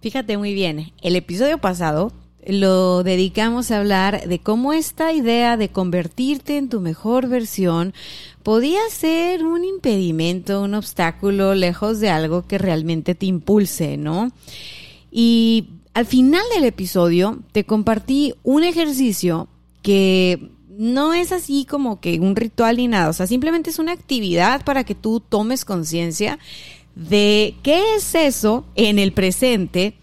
Fíjate muy bien, el episodio pasado lo dedicamos a hablar de cómo esta idea de convertirte en tu mejor versión podía ser un impedimento, un obstáculo lejos de algo que realmente te impulse, ¿no? Y al final del episodio te compartí un ejercicio que no es así como que un ritual ni nada, o sea, simplemente es una actividad para que tú tomes conciencia de qué es eso en el presente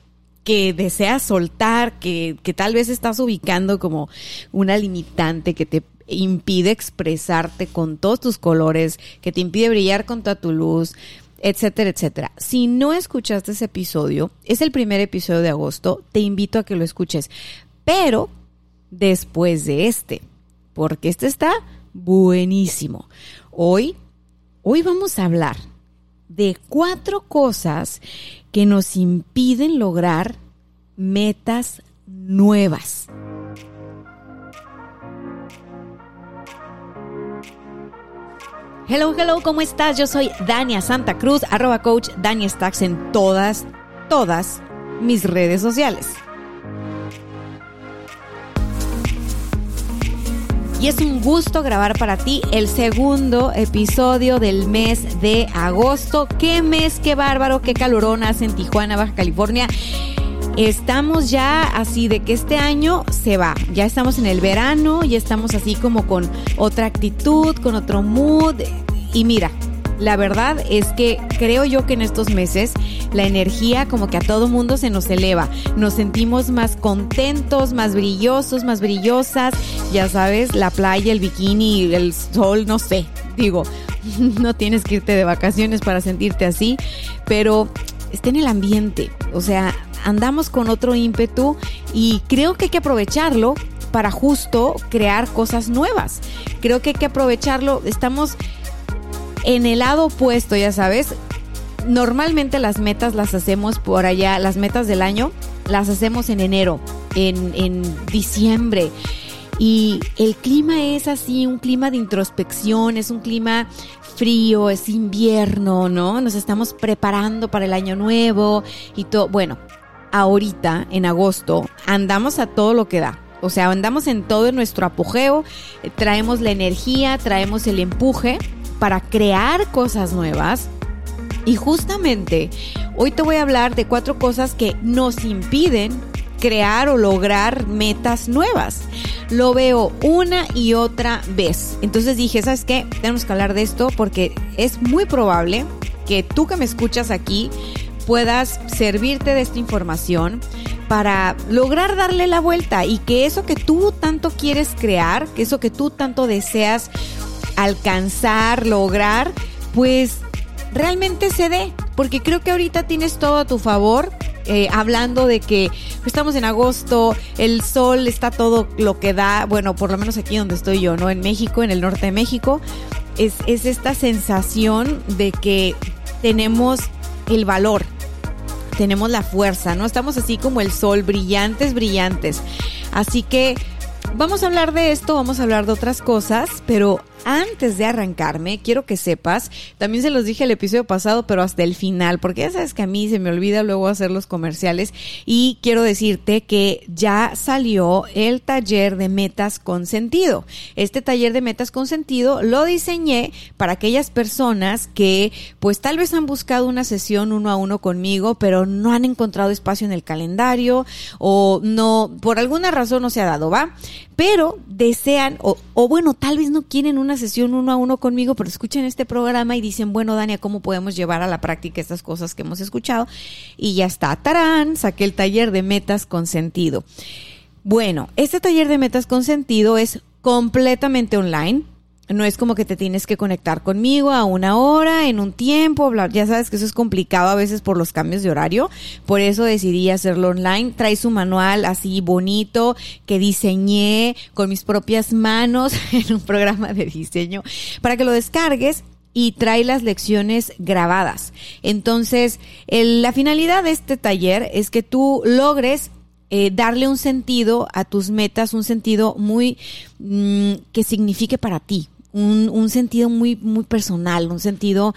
que deseas soltar, que, que tal vez estás ubicando como una limitante que te impide expresarte con todos tus colores, que te impide brillar con toda tu luz, etcétera, etcétera. Si no escuchaste ese episodio, es el primer episodio de agosto, te invito a que lo escuches, pero después de este, porque este está buenísimo. Hoy, hoy vamos a hablar de cuatro cosas que nos impiden lograr metas nuevas. Hello, hello, ¿cómo estás? Yo soy Dania Santa Cruz, arroba coach Dania Stacks en todas, todas mis redes sociales. Y es un gusto grabar para ti el segundo episodio del mes de agosto. Qué mes, qué bárbaro, qué calorón hace en Tijuana, Baja California. Estamos ya así de que este año se va. Ya estamos en el verano, ya estamos así como con otra actitud, con otro mood. Y mira, la verdad es que creo yo que en estos meses la energía como que a todo mundo se nos eleva. Nos sentimos más contentos, más brillosos, más brillosas. Ya sabes, la playa, el bikini, el sol, no sé. Digo, no tienes que irte de vacaciones para sentirte así, pero está en el ambiente. O sea, andamos con otro ímpetu y creo que hay que aprovecharlo para justo crear cosas nuevas. Creo que hay que aprovecharlo. Estamos en el lado opuesto, ya sabes. Normalmente las metas las hacemos por allá, las metas del año las hacemos en enero, en, en diciembre. Y el clima es así, un clima de introspección, es un clima frío, es invierno, ¿no? Nos estamos preparando para el año nuevo y todo. Bueno, ahorita, en agosto, andamos a todo lo que da. O sea, andamos en todo nuestro apogeo, traemos la energía, traemos el empuje para crear cosas nuevas. Y justamente hoy te voy a hablar de cuatro cosas que nos impiden crear o lograr metas nuevas. Lo veo una y otra vez. Entonces dije, ¿sabes qué? Tenemos que hablar de esto porque es muy probable que tú que me escuchas aquí puedas servirte de esta información para lograr darle la vuelta y que eso que tú tanto quieres crear, que eso que tú tanto deseas alcanzar, lograr, pues realmente se dé. Porque creo que ahorita tienes todo a tu favor. Eh, hablando de que estamos en agosto, el sol está todo lo que da, bueno, por lo menos aquí donde estoy yo, ¿no? En México, en el norte de México, es, es esta sensación de que tenemos el valor, tenemos la fuerza, ¿no? Estamos así como el sol, brillantes, brillantes. Así que vamos a hablar de esto, vamos a hablar de otras cosas, pero antes de arrancarme, quiero que sepas, también se los dije el episodio pasado, pero hasta el final, porque ya sabes que a mí se me olvida luego hacer los comerciales y quiero decirte que ya salió el taller de metas con sentido. Este taller de metas con sentido lo diseñé para aquellas personas que pues tal vez han buscado una sesión uno a uno conmigo, pero no han encontrado espacio en el calendario o no, por alguna razón no se ha dado, ¿va? Pero desean, o, bueno, tal vez no quieren una sesión uno a uno conmigo, pero escuchan este programa y dicen, bueno, Dania, ¿cómo podemos llevar a la práctica estas cosas que hemos escuchado? Y ya está, tarán, saqué el taller de metas con sentido. Bueno, este taller de metas con sentido es completamente online. No es como que te tienes que conectar conmigo a una hora, en un tiempo, bla, ya sabes que eso es complicado a veces por los cambios de horario, por eso decidí hacerlo online. Trae su manual así bonito que diseñé con mis propias manos en un programa de diseño para que lo descargues y trae las lecciones grabadas. Entonces, la finalidad de este taller es que tú logres eh, darle un sentido a tus metas, un sentido muy mm, que signifique para ti, un, sentido muy, muy personal, un sentido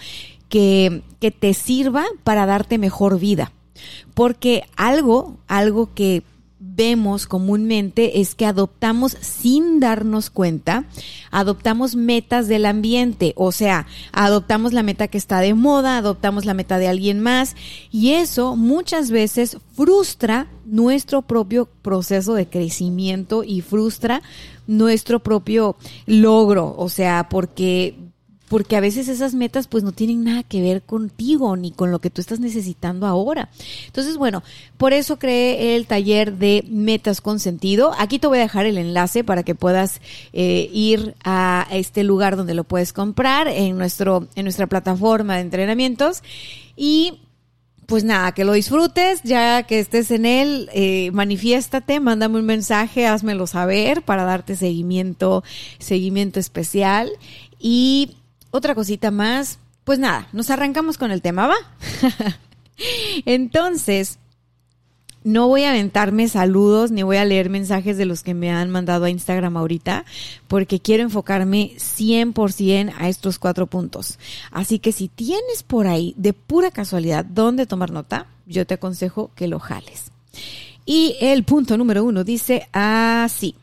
que, que te sirva para darte mejor vida. Porque algo, algo que vemos comúnmente es que adoptamos sin darnos cuenta, adoptamos metas del ambiente, o sea, adoptamos la meta que está de moda, adoptamos la meta de alguien más y eso muchas veces frustra nuestro propio proceso de crecimiento y frustra nuestro propio logro, o sea, porque porque a veces esas metas pues no tienen nada que ver contigo ni con lo que tú estás necesitando ahora. Entonces, bueno, por eso creé el taller de metas con sentido. Aquí te voy a dejar el enlace para que puedas eh, ir a este lugar donde lo puedes comprar en, nuestro, en nuestra plataforma de entrenamientos y pues nada, que lo disfrutes, ya que estés en él, eh, manifiéstate, mándame un mensaje, házmelo saber para darte seguimiento, seguimiento especial. Y otra cosita más. Pues nada, nos arrancamos con el tema, ¿va? Entonces, no voy a aventarme saludos ni voy a leer mensajes de los que me han mandado a Instagram ahorita, porque quiero enfocarme 100% a estos cuatro puntos. Así que si tienes por ahí de pura casualidad dónde tomar nota, yo te aconsejo que lo jales. Y el punto número uno dice así.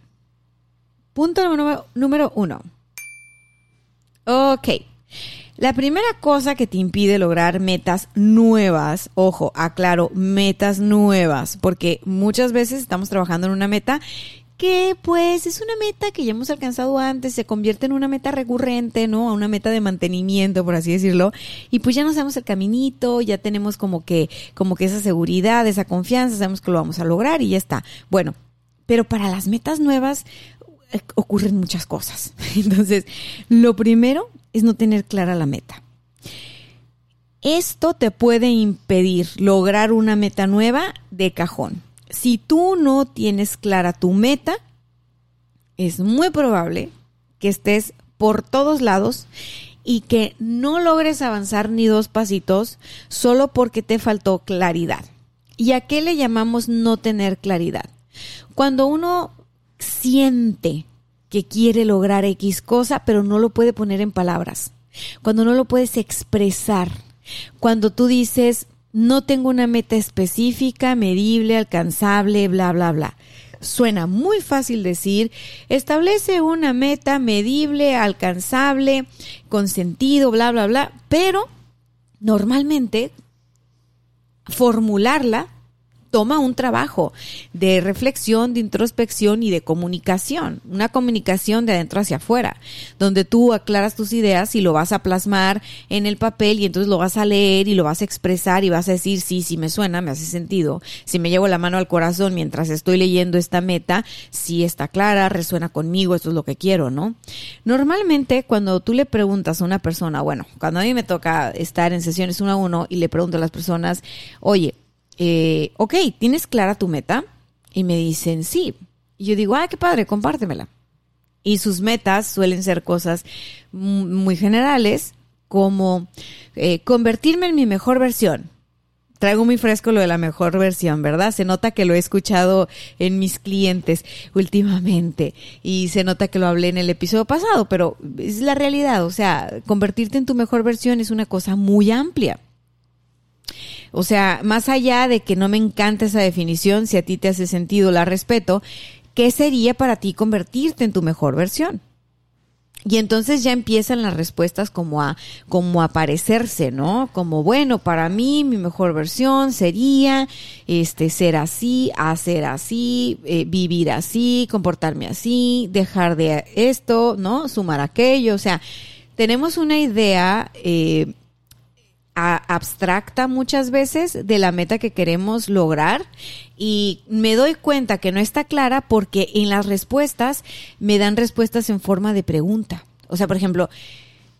Punto número, número uno. Ok. La primera cosa que te impide lograr metas nuevas, ojo, aclaro, metas nuevas, porque muchas veces estamos trabajando en una meta que pues es una meta que ya hemos alcanzado antes, se convierte en una meta recurrente, ¿no? Una meta de mantenimiento, por así decirlo, y pues ya no sabemos el caminito, ya tenemos como que, como que esa seguridad, esa confianza, sabemos que lo vamos a lograr y ya está. Bueno, pero para las metas nuevas, ocurren muchas cosas. Entonces, lo primero es no tener clara la meta. Esto te puede impedir lograr una meta nueva de cajón. Si tú no tienes clara tu meta, es muy probable que estés por todos lados y que no logres avanzar ni dos pasitos solo porque te faltó claridad. ¿Y a qué le llamamos no tener claridad? Cuando uno siente que quiere lograr X cosa, pero no lo puede poner en palabras. Cuando no lo puedes expresar. Cuando tú dices, no tengo una meta específica, medible, alcanzable, bla, bla, bla. Suena muy fácil decir, establece una meta medible, alcanzable, con sentido, bla, bla, bla, pero normalmente formularla toma un trabajo de reflexión, de introspección y de comunicación, una comunicación de adentro hacia afuera, donde tú aclaras tus ideas y lo vas a plasmar en el papel y entonces lo vas a leer y lo vas a expresar y vas a decir, sí, sí me suena, me hace sentido, si me llevo la mano al corazón mientras estoy leyendo esta meta, sí está clara, resuena conmigo, esto es lo que quiero, ¿no? Normalmente cuando tú le preguntas a una persona, bueno, cuando a mí me toca estar en sesiones uno a uno y le pregunto a las personas, oye, eh, ok, ¿tienes clara tu meta? Y me dicen, sí. Y yo digo, ah, qué padre, compártemela. Y sus metas suelen ser cosas muy generales, como eh, convertirme en mi mejor versión. Traigo muy fresco lo de la mejor versión, ¿verdad? Se nota que lo he escuchado en mis clientes últimamente y se nota que lo hablé en el episodio pasado, pero es la realidad, o sea, convertirte en tu mejor versión es una cosa muy amplia. O sea, más allá de que no me encanta esa definición, si a ti te hace sentido, la respeto, ¿qué sería para ti convertirte en tu mejor versión? Y entonces ya empiezan las respuestas como a, como a aparecerse, ¿no? Como, bueno, para mí mi mejor versión sería, este, ser así, hacer así, eh, vivir así, comportarme así, dejar de esto, ¿no? Sumar aquello, o sea, tenemos una idea, eh, abstracta muchas veces de la meta que queremos lograr y me doy cuenta que no está clara porque en las respuestas me dan respuestas en forma de pregunta. O sea, por ejemplo,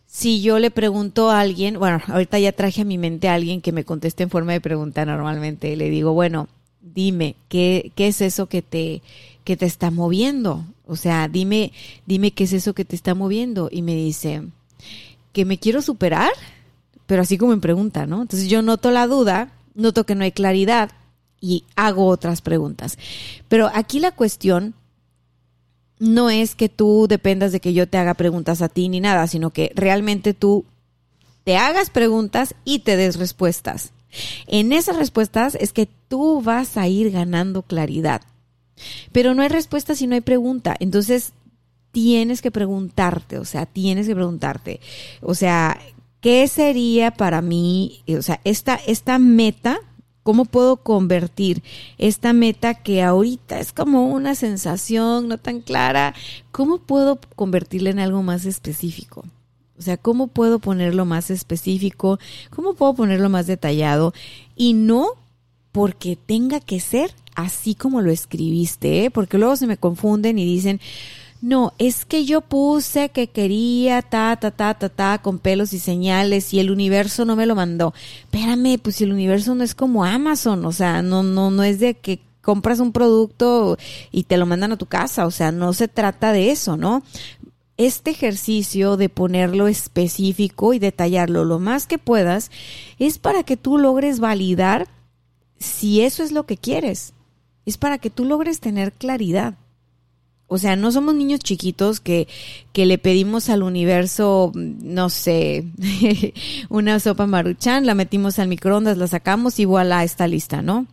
si yo le pregunto a alguien, bueno, ahorita ya traje a mi mente a alguien que me conteste en forma de pregunta normalmente, le digo, bueno, dime, ¿qué, qué es eso que te, que te está moviendo? O sea, dime, dime qué es eso que te está moviendo. Y me dice, que me quiero superar, pero así como en pregunta, ¿no? Entonces yo noto la duda, noto que no hay claridad y hago otras preguntas. Pero aquí la cuestión no es que tú dependas de que yo te haga preguntas a ti ni nada, sino que realmente tú te hagas preguntas y te des respuestas. En esas respuestas es que tú vas a ir ganando claridad. Pero no hay respuesta si no hay pregunta. Entonces tienes que preguntarte, o sea, tienes que preguntarte, o sea, ¿qué sería para mí, o sea, esta, esta meta ¿Cómo puedo convertir esta meta que ahorita es como una sensación no tan clara? ¿Cómo puedo convertirla en algo más específico? O sea, ¿cómo puedo ponerlo más específico? ¿Cómo puedo ponerlo más detallado? Y no porque tenga que ser así como lo escribiste, ¿eh? porque luego se me confunden y dicen, no, es que yo puse que quería ta, ta, ta, ta, ta, con pelos y señales y el universo no me lo mandó. Espérame, pues el universo no es como Amazon, o sea, no, no, no es de que compras un producto y te lo mandan a tu casa, o sea, no se trata de eso, ¿no? Este ejercicio de ponerlo específico y detallarlo lo más que puedas es para que tú logres validar si eso es lo que quieres. Es para que tú logres tener claridad. O sea, no somos niños chiquitos que, que le pedimos al universo, no sé, una sopa maruchan, la metimos al microondas, la sacamos y voilà, está lista, ¿no?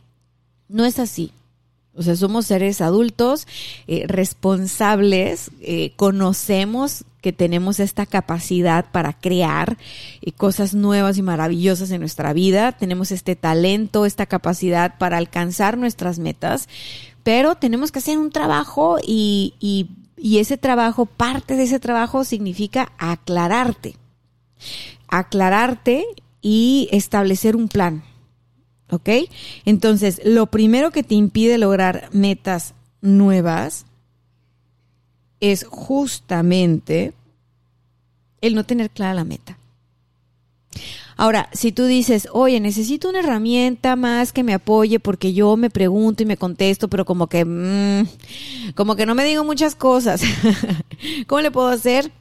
No es así. O sea, somos seres adultos, eh, responsables, eh, conocemos que tenemos esta capacidad para crear eh, cosas nuevas y maravillosas en nuestra vida, tenemos este talento, esta capacidad para alcanzar nuestras metas, pero tenemos que hacer un trabajo y, y, ese trabajo, parte de ese trabajo significa aclararte. Aclararte y establecer un plan. ¿Ok? Entonces, lo primero que te impide lograr metas nuevas es justamente el no tener clara la meta. Ahora, si tú dices, oye, necesito una herramienta más que me apoye porque yo me pregunto y me contesto, pero como que, mm, como que no me digo muchas cosas, ¿cómo le puedo hacer?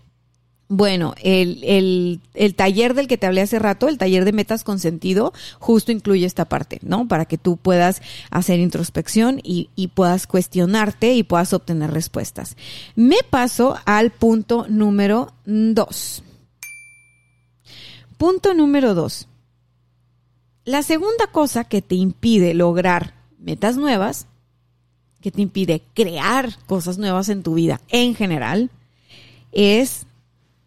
Bueno, el, el, taller del que te hablé hace rato, el taller de metas con sentido, justo incluye esta parte, ¿no? Para que tú puedas hacer introspección y, y puedas cuestionarte y puedas obtener respuestas. Me paso al punto número dos. Punto número dos. La segunda cosa que te impide lograr metas nuevas, que te impide crear cosas nuevas en tu vida en general, es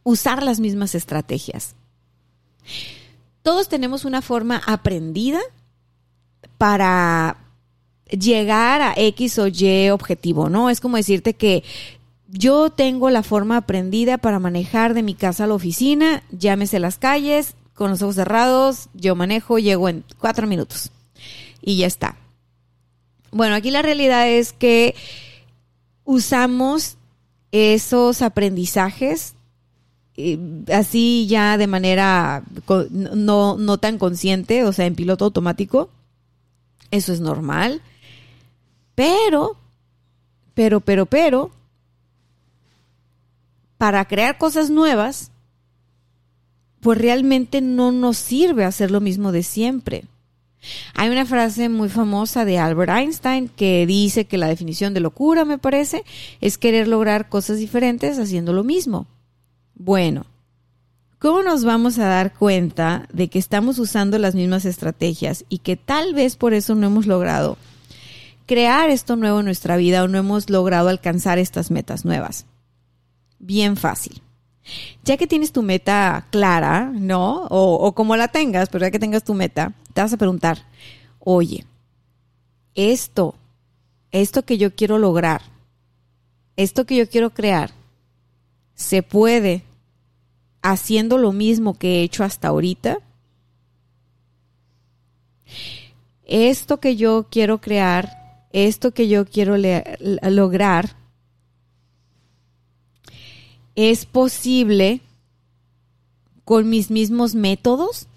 usar las mismas estrategias. Todos tenemos una forma aprendida para llegar a X o Y objetivo, ¿no? Es como decirte que yo tengo la forma aprendida para manejar de mi casa a la oficina, llámese las calles, con los ojos cerrados, yo manejo, llego en cuatro minutos y ya está. Bueno, aquí la realidad es que usamos esos aprendizajes eh, así ya de manera no, no tan consciente, o sea, en piloto automático. Eso es normal. Pero, pero, pero, pero, para crear cosas nuevas, pues realmente no nos sirve hacer lo mismo de siempre. Hay una frase muy famosa de Albert Einstein que dice que la definición de locura, me parece, es querer lograr cosas diferentes haciendo lo mismo. Bueno, ¿cómo nos vamos a dar cuenta de que estamos usando las mismas estrategias y que tal vez por eso no hemos logrado crear esto nuevo en nuestra vida o no hemos logrado alcanzar estas metas nuevas? Bien fácil. Ya que tienes tu meta clara, ¿no? O, como la tengas, pero ya que tengas tu meta, te vas a preguntar, oye, esto, esto que yo quiero lograr, esto que yo quiero crear, se puede haciendo lo mismo que he hecho hasta ahorita. Esto que yo quiero crear, esto que yo quiero lograr, ¿Es posible con mis mismos métodos?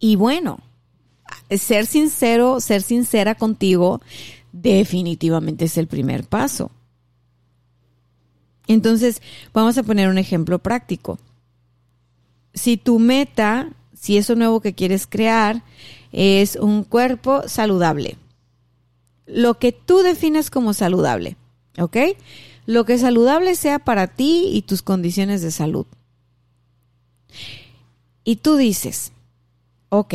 Y bueno, ser sincero, ser sincera contigo, definitivamente es el primer paso. Entonces, vamos a poner un ejemplo práctico. Si tu meta, si eso nuevo que quieres crear es un cuerpo saludable, lo que tú defines como saludable, ¿ok? Lo que saludable sea para ti y tus condiciones de salud. Y tú dices, ok,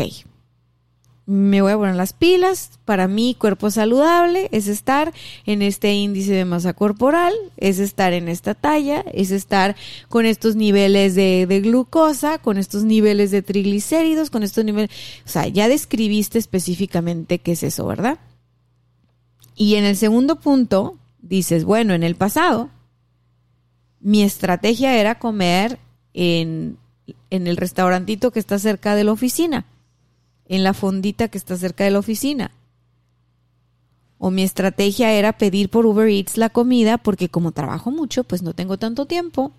me voy a poner las pilas, para mí cuerpo saludable es estar en este índice de masa corporal, es estar en esta talla, es estar con estos niveles de, de, glucosa, con estos niveles de triglicéridos, con estos niveles, o sea, ya describiste específicamente qué es eso, ¿verdad? Y en el segundo punto, dices, bueno, en el pasado, mi estrategia era comer en, en el restaurantito que está cerca de la oficina, en la fondita que está cerca de la oficina. O mi estrategia era pedir por Uber Eats la comida porque como trabajo mucho, pues no tengo tanto tiempo.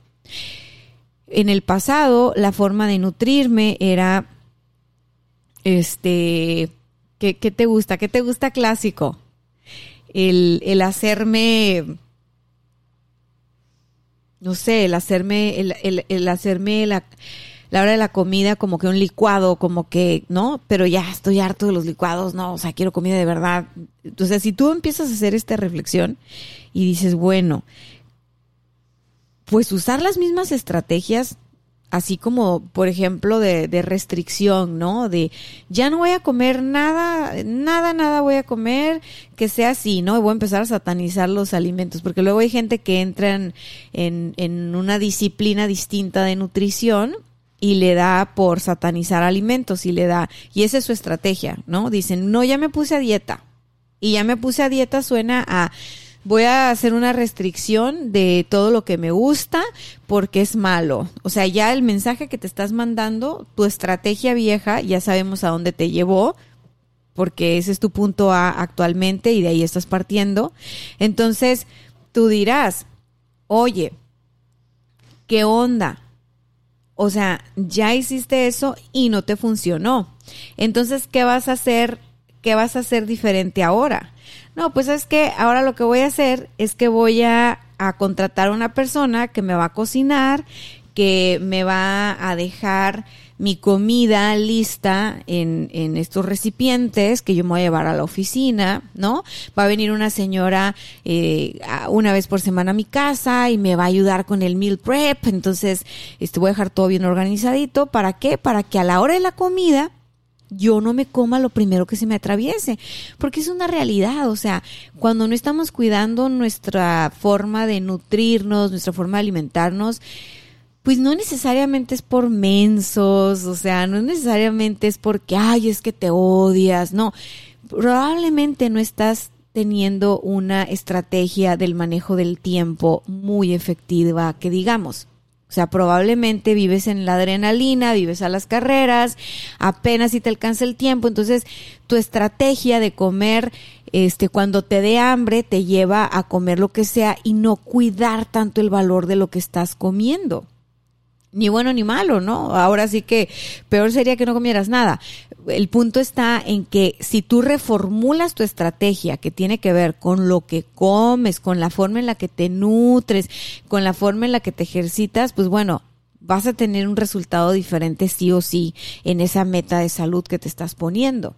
En el pasado, la forma de nutrirme era, este, ¿qué, qué te gusta? ¿Qué te gusta clásico? El, el hacerme, no sé, el hacerme, el, el, el hacerme la, la hora de la comida como que un licuado, como que, ¿no? Pero ya estoy harto de los licuados, no, o sea, quiero comida de verdad. Entonces, si tú empiezas a hacer esta reflexión y dices, bueno, pues usar las mismas estrategias así como, por ejemplo, de, de, restricción, ¿no? De ya no voy a comer nada, nada, nada voy a comer que sea así, ¿no? Y voy a empezar a satanizar los alimentos, porque luego hay gente que entra en, en, en una disciplina distinta de nutrición y le da por satanizar alimentos y le da, y esa es su estrategia, ¿no? Dicen, no, ya me puse a dieta. Y ya me puse a dieta suena a voy a hacer una restricción de todo lo que me gusta porque es malo. O sea, ya el mensaje que te estás mandando, tu estrategia vieja, ya sabemos a dónde te llevó, porque ese es tu punto A actualmente y de ahí estás partiendo. Entonces, tú dirás, oye, ¿qué onda? O sea, ya hiciste eso y no te funcionó. Entonces, ¿qué vas a hacer? ¿Qué vas a hacer diferente ahora? No, pues es que ahora lo que voy a hacer es que voy a, a contratar a una persona que me va a cocinar, que me va a dejar mi comida lista en, en, estos recipientes que yo me voy a llevar a la oficina, ¿no? Va a venir una señora eh, una vez por semana a mi casa y me va a ayudar con el meal prep, entonces este, voy a dejar todo bien organizadito. ¿Para qué? Para que a la hora de la comida yo no me coma lo primero que se me atraviese, porque es una realidad, o sea, cuando no estamos cuidando nuestra forma de nutrirnos, nuestra forma de alimentarnos, pues no necesariamente es por mensos, o sea, no necesariamente es porque, ay, es que te odias, no, probablemente no estás teniendo una estrategia del manejo del tiempo muy efectiva, que digamos. O sea, probablemente vives en la adrenalina, vives a las carreras, apenas si te alcanza el tiempo, entonces tu estrategia de comer este cuando te dé hambre te lleva a comer lo que sea y no cuidar tanto el valor de lo que estás comiendo ni bueno ni malo, ¿no? Ahora sí que peor sería que no comieras nada. El punto está en que si tú reformulas tu estrategia que tiene que ver con lo que comes, con la forma en la que te nutres, con la forma en la que te ejercitas, pues bueno, vas a tener un resultado diferente sí o sí en esa meta de salud que te estás poniendo.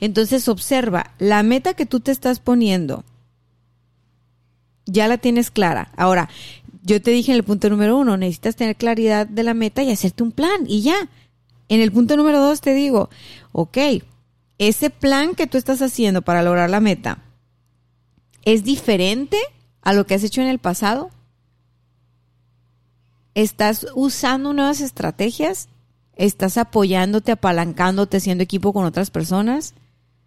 Entonces observa, la meta que tú te estás poniendo, ya la tienes clara. Ahora, yo te dije en el punto número uno, necesitas tener claridad de la meta y hacerte un plan y ya. En el punto número dos te digo, ok, ese plan que tú estás haciendo para lograr la meta es diferente a lo que has hecho en el pasado. ¿Estás usando nuevas estrategias? ¿Estás apoyándote, apalancándote, haciendo equipo con otras personas?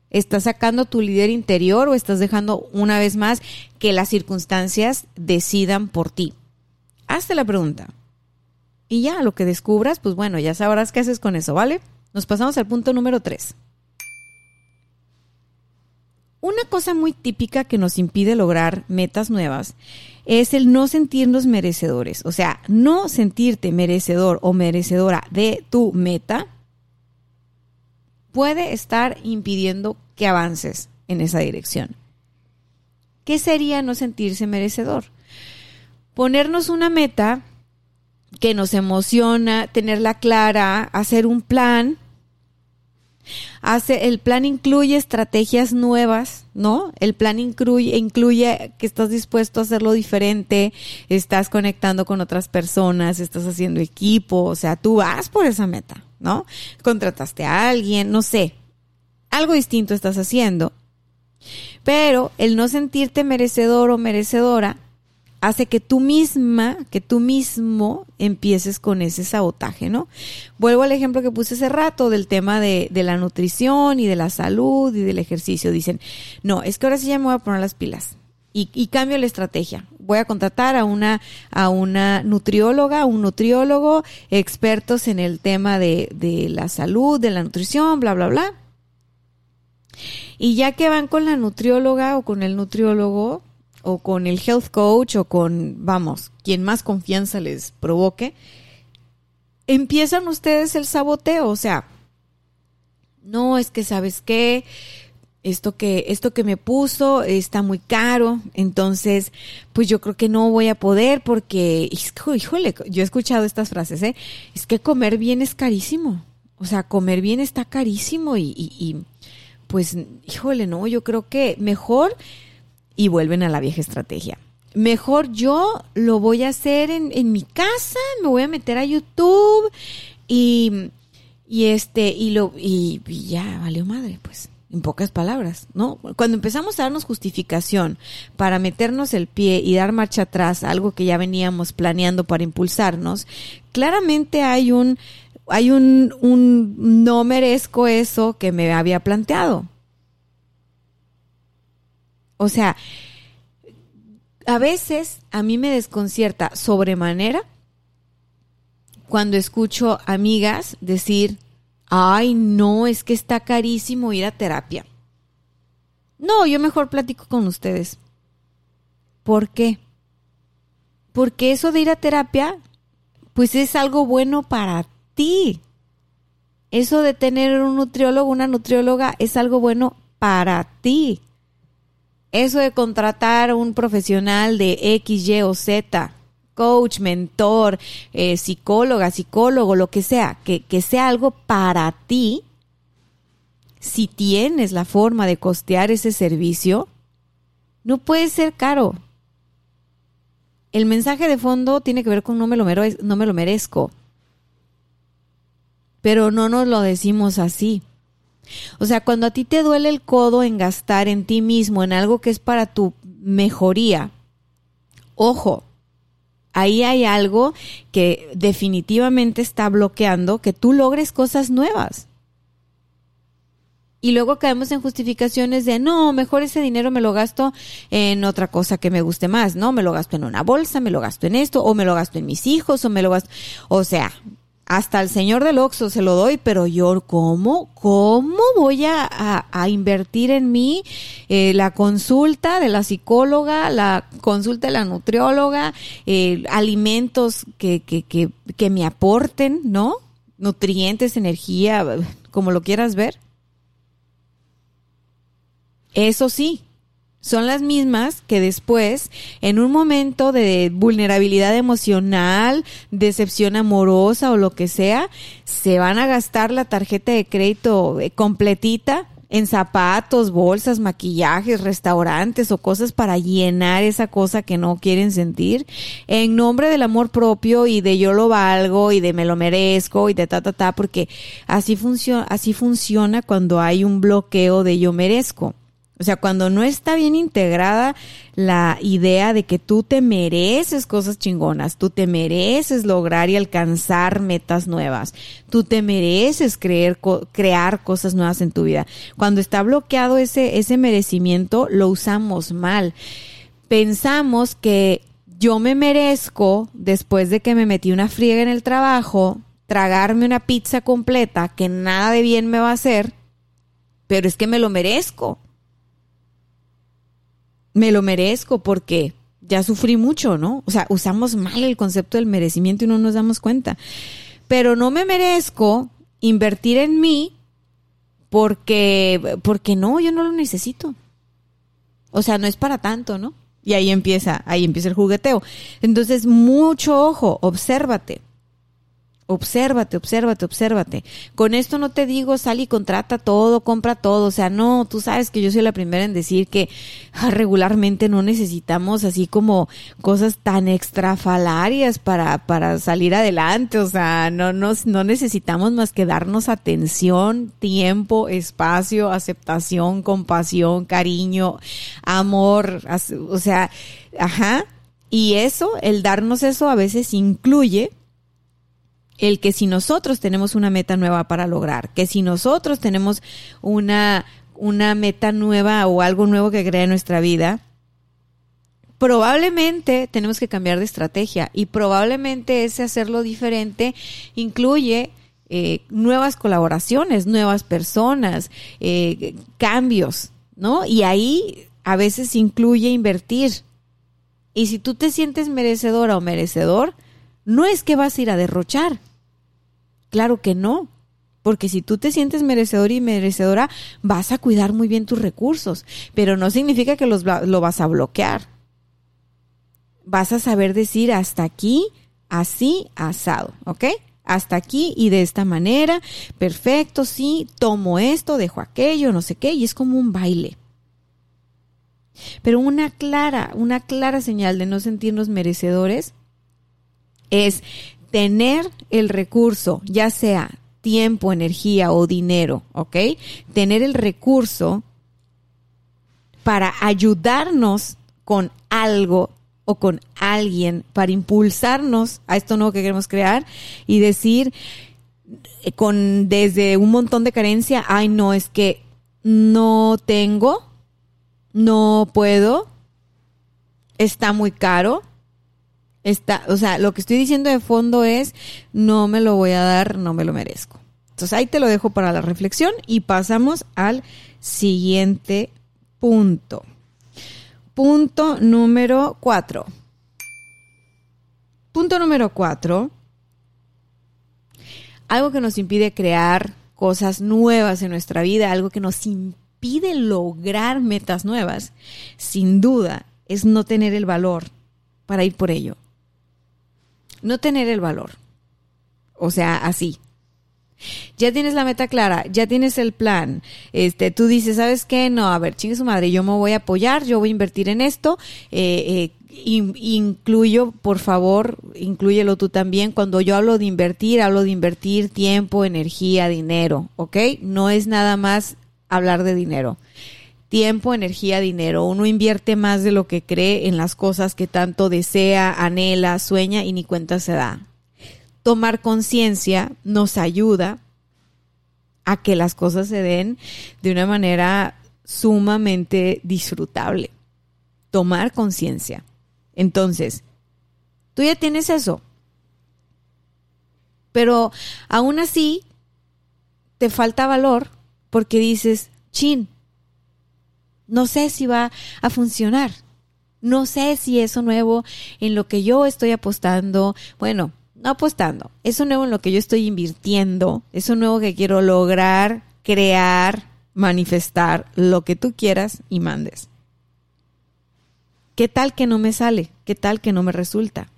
¿Estás sacando tu líder interior o estás dejando una vez más que las circunstancias decidan por ti? Hazte la pregunta. Y ya, lo que descubras, pues bueno, ya sabrás qué haces con eso, ¿vale? Nos pasamos al punto número 3. una cosa muy típica que nos impide lograr metas nuevas es el no sentirnos merecedores. O sea, no sentirte merecedor o merecedora de tu meta puede estar impidiendo que avances en esa dirección. ¿Qué sería no sentirse merecedor? Ponernos una meta que nos emociona, tenerla clara, hacer un plan Hace, el plan incluye estrategias nuevas, ¿no? El plan incluye, incluye que estás dispuesto a hacerlo diferente, estás conectando con otras personas, estás haciendo equipo, o sea, tú vas por esa meta, ¿no? Contrataste a alguien, no sé, algo distinto estás haciendo. Pero el no sentirte merecedor o merecedora hace que tú misma, que tú mismo empieces con ese sabotaje, ¿no? Vuelvo al ejemplo que puse hace rato del tema de, de, la nutrición y de la salud y del ejercicio. Dicen, no, es que ahora sí ya me voy a poner las pilas. Y, y cambio la estrategia. Voy a contratar a una, a una nutrióloga, un nutriólogo, expertos en el tema de, de la salud, de la nutrición, bla, bla, bla. Y ya que van con la nutrióloga o con el nutriólogo, o con el health coach o con, vamos, quien más confianza les provoque, empiezan ustedes el saboteo, o sea, no es que sabes qué, esto que esto que me puso está muy caro, entonces pues yo creo que no voy a poder porque híjole, yo he escuchado estas frases, ¿eh? Es que comer bien es carísimo. O sea, comer bien está carísimo y, pues híjole, no, yo creo que mejor y vuelven a la vieja estrategia. Mejor yo lo voy a hacer en, en mi casa, me voy a meter a YouTube y, y este, y lo, y, ya valió madre, pues en pocas palabras, ¿no? Cuando empezamos a darnos justificación para meternos el pie y dar marcha atrás, algo que ya veníamos planeando para impulsarnos, claramente hay un, hay un, un no merezco eso que me había planteado. O sea, a veces a mí me desconcierta sobremanera cuando escucho amigas decir, ay, no, es que está carísimo ir a terapia. No, yo mejor platico con ustedes. ¿Por qué? Porque eso de ir a terapia, pues es algo bueno para ti. Eso de tener un nutriólogo, una nutrióloga, es algo bueno para ti. Eso de contratar un profesional de X, Y o Z, coach, mentor, eh, psicóloga, psicólogo, lo que sea, que, que sea algo para ti, si tienes la forma de costear ese servicio, no puede ser caro. El mensaje de fondo tiene que ver con no me lo, no me lo merezco. Pero no nos lo decimos así. O sea, cuando a ti te duele el codo en gastar en ti mismo, en algo que es para tu mejoría, ojo, ahí hay algo que definitivamente está bloqueando que tú logres cosas nuevas. Y luego caemos en justificaciones de, no, mejor ese dinero me lo gasto en otra cosa que me guste más, ¿no? Me lo gasto en una bolsa, me lo gasto en esto, o me lo gasto en mis hijos, o me lo gasto... O sea, hasta el señor del Oxxo se lo doy, pero yo, ¿cómo? ¿Cómo voy a, a, invertir en mí eh, la consulta de la psicóloga, la consulta de la nutrióloga, eh, alimentos que, que, que, que me aporten, ¿no? Nutrientes, energía, como lo quieras ver. Eso sí, son las mismas que después, en un momento de vulnerabilidad emocional, decepción amorosa o lo que sea, se van a gastar la tarjeta de crédito eh, completita en zapatos, bolsas, maquillajes, restaurantes o cosas para llenar esa cosa que no quieren sentir, en nombre del amor propio y de yo lo valgo y de me lo merezco y de ta ta ta, porque así funciona, así funciona cuando hay un bloqueo de yo merezco. O sea, cuando no está bien integrada la idea de que tú te mereces cosas chingonas, tú te mereces lograr y alcanzar metas nuevas, tú te mereces creer, crear cosas nuevas en tu vida. Cuando está bloqueado ese, ese merecimiento, lo usamos mal. Pensamos que yo me merezco, después de que me metí una friega en el trabajo, tragarme una pizza completa que nada de bien me va a hacer, pero es que me lo merezco me lo merezco porque ya sufrí mucho, ¿no? O sea, usamos mal el concepto del merecimiento y no nos damos cuenta. Pero no me merezco invertir en mí porque, porque no, yo no lo necesito. O sea, no es para tanto, ¿no? Y ahí empieza, ahí empieza el jugueteo. Entonces, mucho ojo, obsérvate. Obsérvate, obsérvate, obsérvate. Con esto no te digo sal y contrata todo, compra todo. O sea, no, tú sabes que yo soy la primera en decir que ah, regularmente no necesitamos así como cosas tan extrafalarias para, para salir adelante. O sea, no, nos, no necesitamos más que darnos atención, tiempo, espacio, aceptación, compasión, cariño, amor. O sea, ajá. Y eso, el darnos eso a veces incluye el que si nosotros tenemos una meta nueva para lograr, que si nosotros tenemos una, una meta nueva o algo nuevo que crea en nuestra vida, probablemente tenemos que cambiar de estrategia y probablemente ese hacerlo diferente incluye eh, nuevas colaboraciones, nuevas personas, eh, cambios, ¿no? Y ahí a veces incluye invertir. Y si tú te sientes merecedora o merecedor, no es que vas a ir a derrochar, Claro que no. Porque si tú te sientes merecedor y merecedora, vas a cuidar muy bien tus recursos, pero no significa que los, lo vas a bloquear. Vas a saber decir hasta aquí, así, asado, ¿ok? Hasta aquí y de esta manera, perfecto, sí, tomo esto, dejo aquello, no sé qué, y es como un baile. Pero una clara, una clara señal de no sentirnos merecedores es tener el recurso, ya sea tiempo, energía o dinero, ¿ok? Tener el recurso para ayudarnos con algo o con alguien, para impulsarnos a esto nuevo que queremos crear y decir con desde un montón de carencia, ay no, es que no tengo, no puedo, está muy caro, Está, o sea, lo que estoy diciendo de fondo es, no me lo voy a dar, no me lo merezco. Entonces ahí te lo dejo para la reflexión y pasamos al siguiente punto. Punto número cuatro. Punto número cuatro. Algo que nos impide crear cosas nuevas en nuestra vida, algo que nos impide lograr metas nuevas, sin duda, es no tener el valor para ir por ello no tener el valor. O sea, así. Ya tienes la meta clara, ya tienes el plan. Este, tú dices, ¿sabes qué? No, a ver, chingue su madre, yo me voy a apoyar, yo voy a invertir en esto. Eh, eh, incluyo, por favor, incluyelo tú también. Cuando yo hablo de invertir, hablo de invertir tiempo, energía, dinero, ¿ok? No es nada más hablar de dinero tiempo, energía, dinero. Uno invierte más de lo que cree en las cosas que tanto desea, anhela, sueña y ni cuenta se da. Tomar conciencia nos ayuda a que las cosas se den de una manera sumamente disfrutable. Tomar conciencia. Entonces, tú ya tienes eso. Pero aún así, te falta valor porque dices, chin, no sé si va a funcionar. No sé si eso nuevo en lo que yo estoy apostando, bueno, no apostando, eso nuevo en lo que yo estoy invirtiendo, eso nuevo que quiero lograr, crear, manifestar, lo que tú quieras y mandes. ¿Qué tal que no me sale? ¿Qué tal que no me resulta?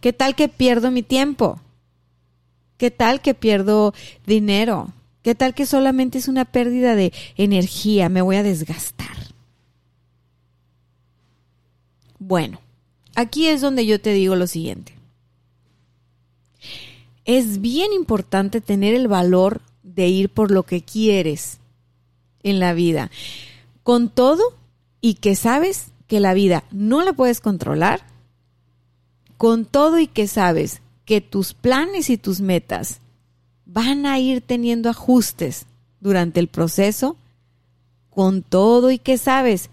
¿Qué tal que pierdo mi tiempo? ¿Qué tal que pierdo dinero? ¿Qué tal que solamente es una pérdida de energía? Me voy a desgastar. Bueno, aquí es donde yo te digo lo siguiente. Es bien importante tener el valor de ir por lo que quieres en la vida. Con todo y que sabes que la vida no la puedes controlar. Con todo y que sabes que tus planes y tus metas van a ir teniendo ajustes durante el proceso con todo y que sabes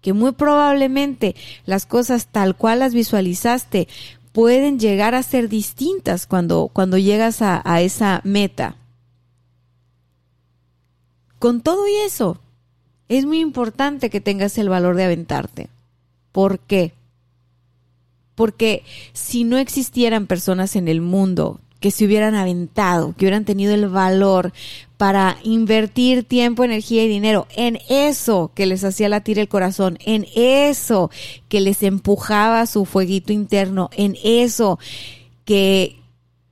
que muy probablemente las cosas tal cual las visualizaste pueden llegar a ser distintas cuando, cuando llegas a, a esa meta. Con todo y eso, es muy importante que tengas el valor de aventarte. ¿Por qué? Porque si no existieran personas en el mundo que se hubieran aventado, que hubieran tenido el valor para invertir tiempo, energía y dinero en eso que les hacía latir el corazón, en eso que les empujaba su fueguito interno, en eso que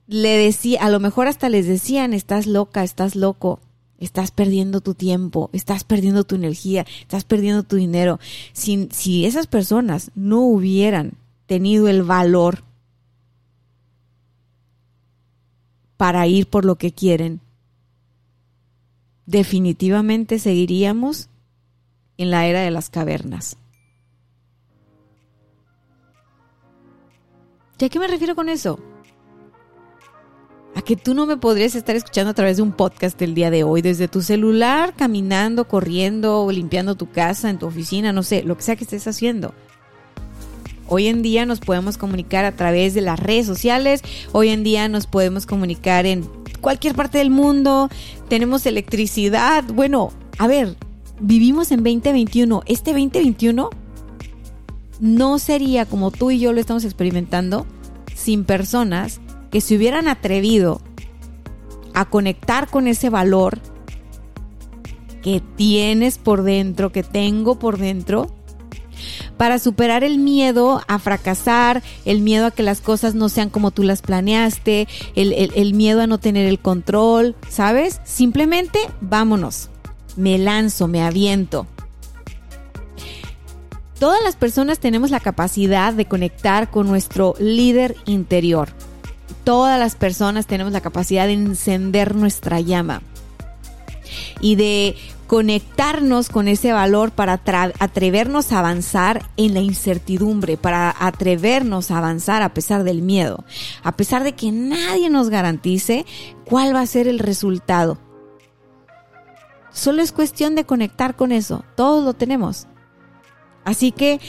le decía, a lo mejor hasta les decían, estás loca, estás loco, estás perdiendo tu tiempo, estás perdiendo tu energía, estás perdiendo tu dinero. Si, si esas personas no hubieran tenido el valor para ir por lo que quieren, definitivamente seguiríamos en la era de las cavernas. ¿Y a qué me refiero con eso? a que tú no me podrías estar escuchando a través de un podcast el día de hoy, desde tu celular, caminando, corriendo, limpiando tu casa, en tu oficina, no sé, lo que sea que estés haciendo. Hoy en día nos podemos comunicar a través de las redes sociales, hoy en día nos podemos comunicar en cualquier parte del mundo, tenemos electricidad, bueno, a ver, vivimos en 2021, este 2021 no sería como tú y yo lo estamos experimentando sin personas que se hubieran atrevido a conectar con ese valor que tienes por dentro, que tengo por dentro, para superar el miedo a fracasar, el miedo a que las cosas no sean como tú las planeaste, el, miedo a no tener el control, ¿sabes? Simplemente vámonos, me lanzo, me aviento. Todas las personas tenemos la capacidad de conectar con nuestro líder interior todas las personas tenemos la capacidad de encender nuestra llama y de conectarnos con ese valor para atrevernos a avanzar en la incertidumbre, para atrevernos a avanzar a pesar del miedo, a pesar de que nadie nos garantice cuál va a ser el resultado. Solo es cuestión de conectar con eso, todos lo tenemos. Así que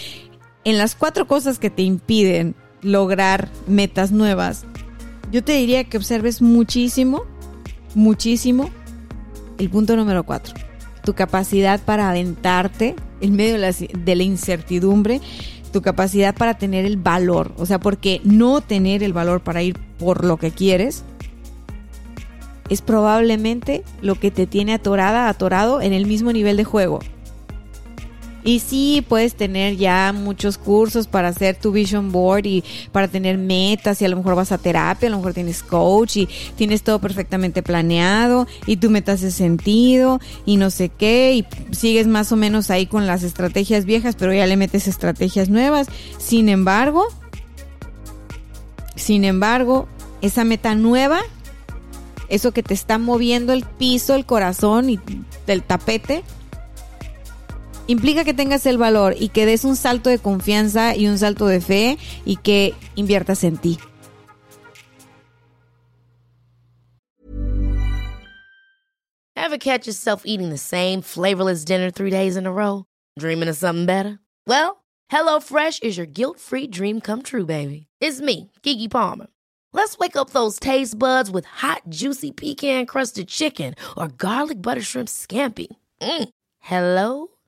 en las cuatro cosas que te impiden lograr metas nuevas, yo te diría que observes muchísimo, muchísimo el punto número cuatro. Tu capacidad para aventarte en medio de la, incertidumbre, tu capacidad para tener el valor. O sea, porque no tener el valor para ir por lo que quieres es probablemente lo que te tiene atorada, atorado en el mismo nivel de juego. Y sí, puedes tener ya muchos cursos para hacer tu vision board y para tener metas y a lo mejor vas a terapia, a lo mejor tienes coach y tienes todo perfectamente planeado y tu meta hace sentido y no sé qué y sigues más o menos ahí con las estrategias viejas, pero ya le metes estrategias nuevas. Sin embargo, sin embargo, esa meta nueva, eso que te está moviendo el piso, el corazón y el tapete, implica que tengas el valor y que des un salto de confianza y un salto de fe y que inviertas en ti. Ever catch yourself eating the same flavorless dinner three days in a row? Dreaming of something better? Well, HelloFresh is your guilt-free dream come true, baby. It's me, Kiki Palmer. Let's wake up those taste buds with hot, juicy pecan-crusted chicken or garlic butter shrimp scampi. Mm. Hello